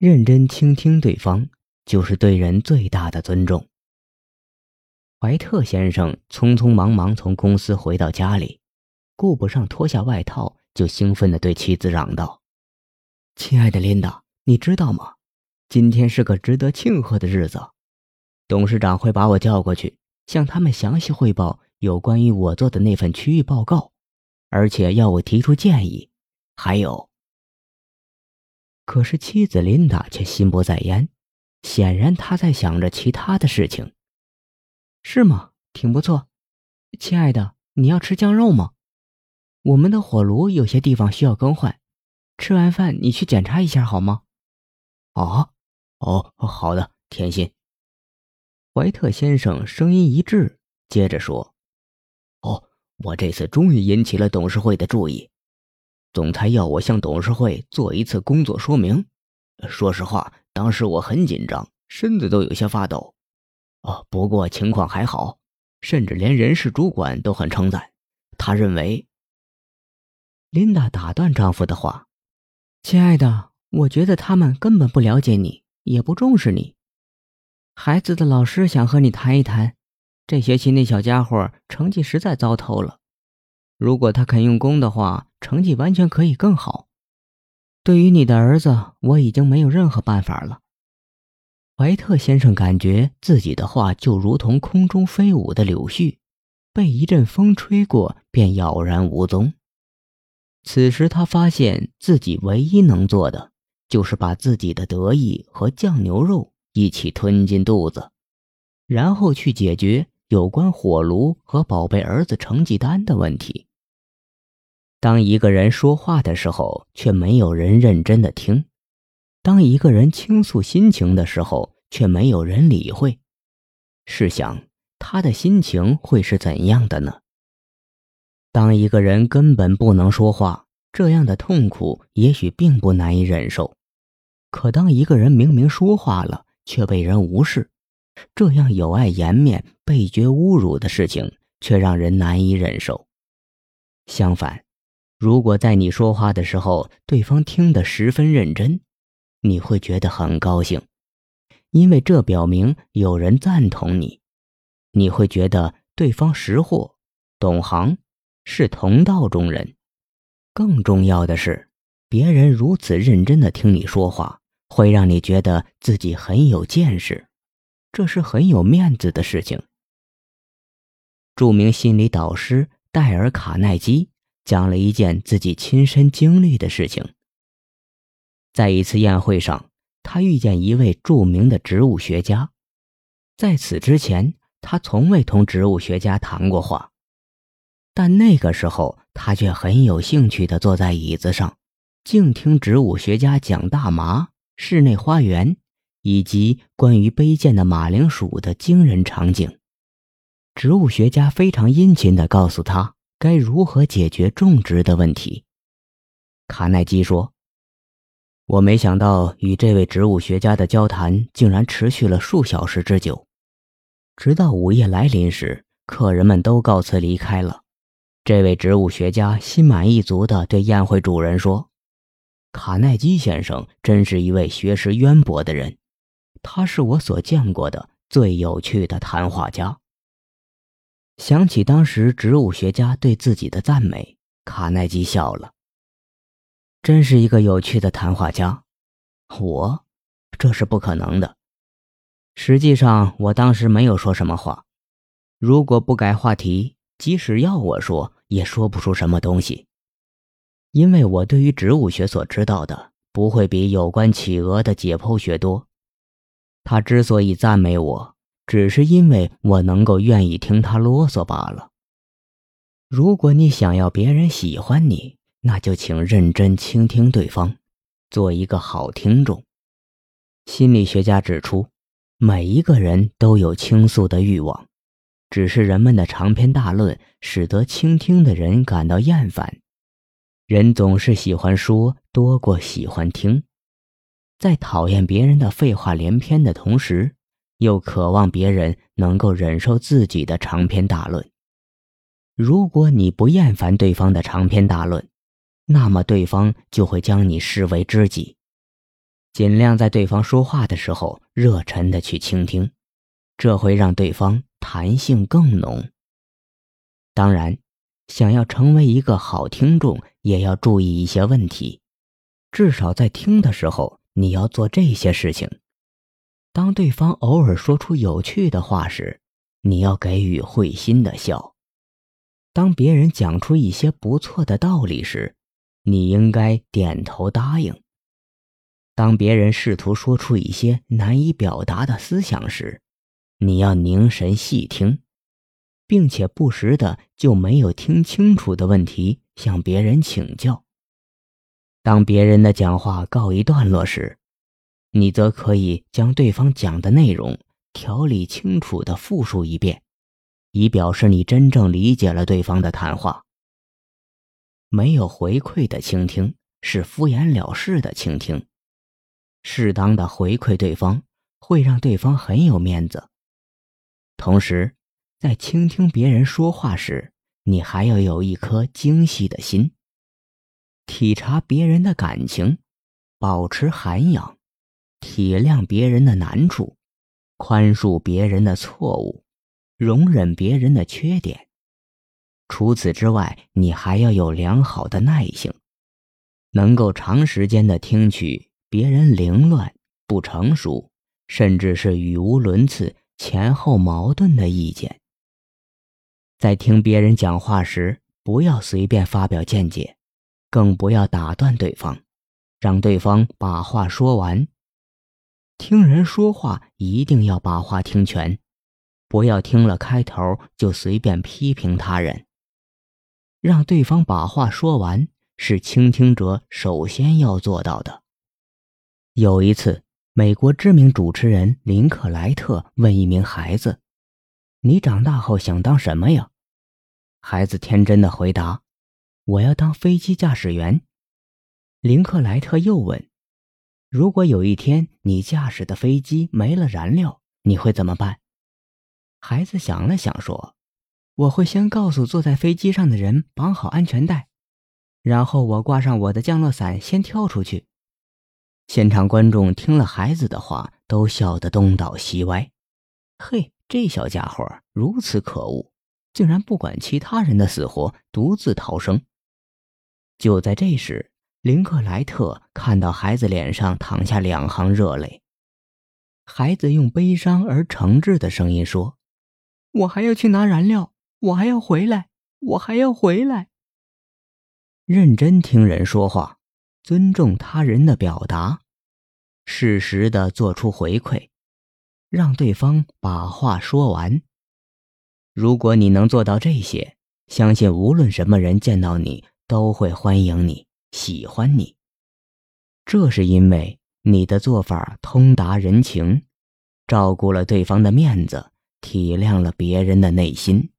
认真倾听对方，就是对人最大的尊重。怀特先生匆匆忙忙从公司回到家里，顾不上脱下外套，就兴奋地对妻子嚷道：“亲爱的琳达，你知道吗？今天是个值得庆贺的日子。董事长会把我叫过去，向他们详细汇报有关于我做的那份区域报告，而且要我提出建议。还有……”可是妻子琳达却心不在焉，显然她在想着其他的事情。是吗？挺不错，亲爱的，你要吃酱肉吗？我们的火炉有些地方需要更换，吃完饭你去检查一下好吗？啊，哦，好的，甜心。怀特先生声音一滞，接着说：“哦，我这次终于引起了董事会的注意，总裁要我向董事会做一次工作说明。说实话，当时我很紧张，身子都有些发抖。”哦，不过情况还好，甚至连人事主管都很称赞。他认为，琳达打断丈夫的话：“亲爱的，我觉得他们根本不了解你，也不重视你。孩子的老师想和你谈一谈，这学期那小家伙成绩实在糟透了。如果他肯用功的话，成绩完全可以更好。对于你的儿子，我已经没有任何办法了。”怀特先生感觉自己的话就如同空中飞舞的柳絮，被一阵风吹过便杳然无踪。此时他发现自己唯一能做的，就是把自己的得意和酱牛肉一起吞进肚子，然后去解决有关火炉和宝贝儿子成绩单的问题。当一个人说话的时候，却没有人认真的听。当一个人倾诉心情的时候，却没有人理会，试想他的心情会是怎样的呢？当一个人根本不能说话，这样的痛苦也许并不难以忍受；可当一个人明明说话了，却被人无视，这样有碍颜面、被觉侮辱的事情，却让人难以忍受。相反，如果在你说话的时候，对方听得十分认真，你会觉得很高兴，因为这表明有人赞同你。你会觉得对方识货、懂行，是同道中人。更重要的是，别人如此认真的听你说话，会让你觉得自己很有见识，这是很有面子的事情。著名心理导师戴尔·卡耐基讲了一件自己亲身经历的事情。在一次宴会上，他遇见一位著名的植物学家。在此之前，他从未同植物学家谈过话，但那个时候，他却很有兴趣地坐在椅子上，静听植物学家讲大麻、室内花园以及关于卑贱的马铃薯的惊人场景。植物学家非常殷勤地告诉他该如何解决种植的问题。卡耐基说。我没想到与这位植物学家的交谈竟然持续了数小时之久，直到午夜来临时，客人们都告辞离开了。这位植物学家心满意足地对宴会主人说：“卡耐基先生真是一位学识渊博的人，他是我所见过的最有趣的谈话家。”想起当时植物学家对自己的赞美，卡耐基笑了。真是一个有趣的谈话家，我，这是不可能的。实际上，我当时没有说什么话。如果不改话题，即使要我说，也说不出什么东西。因为我对于植物学所知道的，不会比有关企鹅的解剖学多。他之所以赞美我，只是因为我能够愿意听他啰嗦罢了。如果你想要别人喜欢你，那就请认真倾听对方，做一个好听众。心理学家指出，每一个人都有倾诉的欲望，只是人们的长篇大论使得倾听的人感到厌烦。人总是喜欢说多过喜欢听，在讨厌别人的废话连篇的同时，又渴望别人能够忍受自己的长篇大论。如果你不厌烦对方的长篇大论，那么对方就会将你视为知己。尽量在对方说话的时候热忱的去倾听，这会让对方弹性更浓。当然，想要成为一个好听众，也要注意一些问题，至少在听的时候，你要做这些事情。当对方偶尔说出有趣的话时，你要给予会心的笑；当别人讲出一些不错的道理时，你应该点头答应。当别人试图说出一些难以表达的思想时，你要凝神细听，并且不时的就没有听清楚的问题向别人请教。当别人的讲话告一段落时，你则可以将对方讲的内容条理清楚的复述一遍，以表示你真正理解了对方的谈话。没有回馈的倾听是敷衍了事的倾听。适当的回馈对方，会让对方很有面子。同时，在倾听别人说话时，你还要有一颗精细的心，体察别人的感情，保持涵养。体谅别人的难处，宽恕别人的错误，容忍别人的缺点。除此之外，你还要有良好的耐性，能够长时间的听取别人凌乱、不成熟，甚至是语无伦次、前后矛盾的意见。在听别人讲话时，不要随便发表见解，更不要打断对方，让对方把话说完。听人说话一定要把话听全，不要听了开头就随便批评他人。让对方把话说完是倾听者首先要做到的。有一次，美国知名主持人林克莱特问一名孩子：“你长大后想当什么呀？”孩子天真的回答：“我要当飞机驾驶员。”林克莱特又问。如果有一天你驾驶的飞机没了燃料，你会怎么办？孩子想了想说：“我会先告诉坐在飞机上的人绑好安全带，然后我挂上我的降落伞，先跳出去。”现场观众听了孩子的话，都笑得东倒西歪。嘿，这小家伙如此可恶，竟然不管其他人的死活，独自逃生。就在这时。林克莱特看到孩子脸上淌下两行热泪，孩子用悲伤而诚挚的声音说：“我还要去拿燃料，我还要回来，我还要回来。”认真听人说话，尊重他人的表达，适时的做出回馈，让对方把话说完。如果你能做到这些，相信无论什么人见到你都会欢迎你。喜欢你，这是因为你的做法通达人情，照顾了对方的面子，体谅了别人的内心。